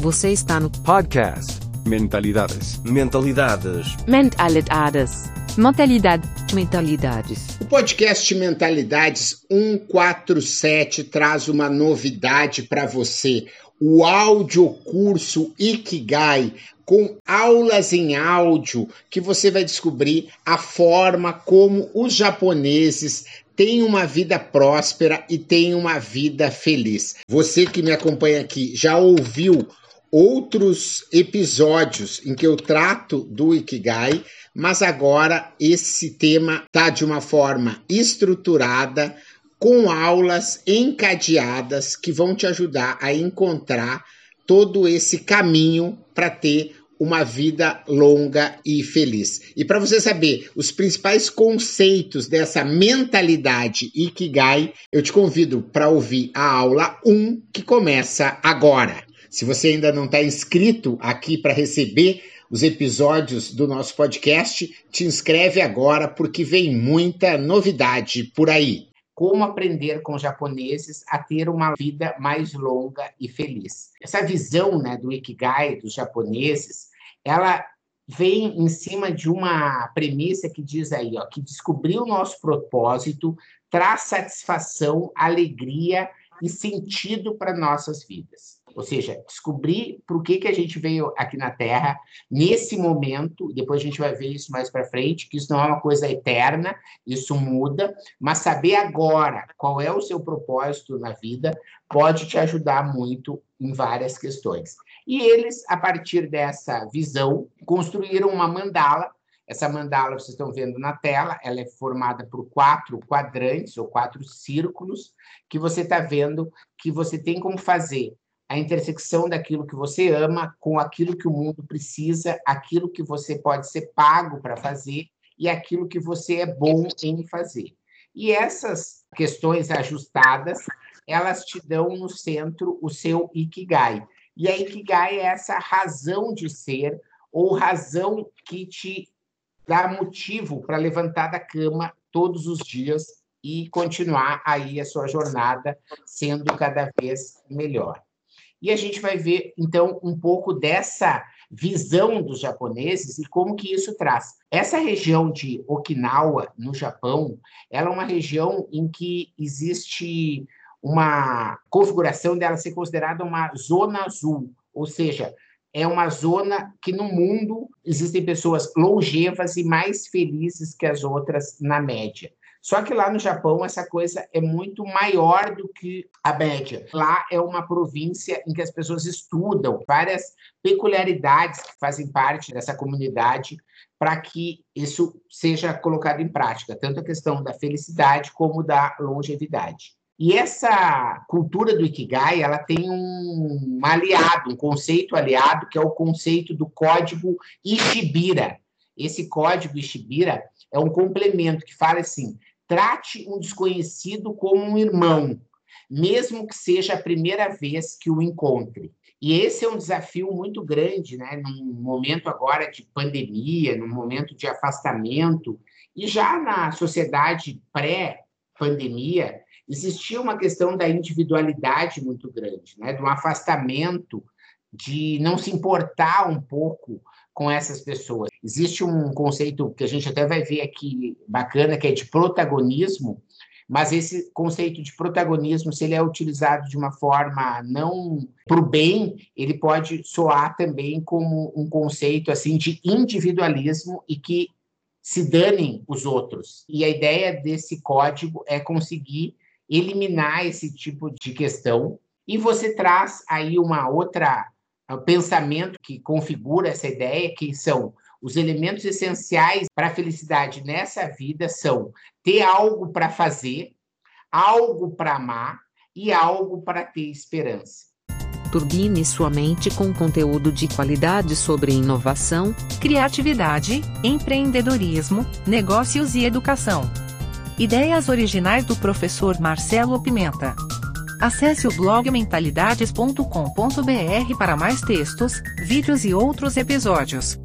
Você está no Podcast. Mentalidades. Mentalidades. Mentalidades. Mentalidade. Mentalidades. O podcast Mentalidades 147 traz uma novidade para você. O audiocurso Ikigai, com aulas em áudio, que você vai descobrir a forma como os japoneses têm uma vida próspera e têm uma vida feliz. Você que me acompanha aqui já ouviu outros episódios em que eu trato do Ikigai, mas agora esse tema está de uma forma estruturada, com aulas encadeadas que vão te ajudar a encontrar todo esse caminho para ter uma vida longa e feliz. E para você saber os principais conceitos dessa mentalidade Ikigai, eu te convido para ouvir a aula 1 que começa agora. Se você ainda não está inscrito aqui para receber os episódios do nosso podcast, te inscreve agora porque vem muita novidade por aí. Como aprender com japoneses a ter uma vida mais longa e feliz. Essa visão né, do Ikigai dos japoneses, ela vem em cima de uma premissa que diz aí, ó, que descobrir o nosso propósito traz satisfação, alegria e sentido para nossas vidas. Ou seja, descobrir por que, que a gente veio aqui na Terra nesse momento, depois a gente vai ver isso mais para frente, que isso não é uma coisa eterna, isso muda, mas saber agora qual é o seu propósito na vida pode te ajudar muito em várias questões. E eles, a partir dessa visão, construíram uma mandala essa mandala vocês estão vendo na tela, ela é formada por quatro quadrantes ou quatro círculos que você está vendo que você tem como fazer a intersecção daquilo que você ama com aquilo que o mundo precisa, aquilo que você pode ser pago para fazer e aquilo que você é bom em fazer. E essas questões ajustadas, elas te dão no centro o seu ikigai. E a ikigai é essa razão de ser ou razão que te dá motivo para levantar da cama todos os dias e continuar aí a sua jornada sendo cada vez melhor. E a gente vai ver, então, um pouco dessa visão dos japoneses e como que isso traz. Essa região de Okinawa, no Japão, ela é uma região em que existe uma configuração dela ser considerada uma zona azul, ou seja, é uma zona que no mundo existem pessoas longevas e mais felizes que as outras na média. Só que lá no Japão essa coisa é muito maior do que a média. Lá é uma província em que as pessoas estudam várias peculiaridades que fazem parte dessa comunidade para que isso seja colocado em prática, tanto a questão da felicidade como da longevidade. E essa cultura do Ikigai, ela tem um aliado, um conceito aliado, que é o conceito do código Ishibira. Esse código Ishibira é um complemento que fala assim: Trate um desconhecido como um irmão, mesmo que seja a primeira vez que o encontre. E esse é um desafio muito grande, né? Num momento agora de pandemia, num momento de afastamento, e já na sociedade pré-pandemia, existia uma questão da individualidade muito grande, né? Um afastamento, de não se importar um pouco com essas pessoas. Existe um conceito que a gente até vai ver aqui bacana, que é de protagonismo, mas esse conceito de protagonismo, se ele é utilizado de uma forma não para o bem, ele pode soar também como um conceito assim de individualismo e que se danem os outros. E a ideia desse código é conseguir eliminar esse tipo de questão. E você traz aí uma outra o pensamento que configura essa ideia, que são os elementos essenciais para a felicidade nessa vida são ter algo para fazer, algo para amar e algo para ter esperança. Turbine sua mente com conteúdo de qualidade sobre inovação, criatividade, empreendedorismo, negócios e educação. Ideias originais do professor Marcelo Pimenta. Acesse o blog mentalidades.com.br para mais textos, vídeos e outros episódios.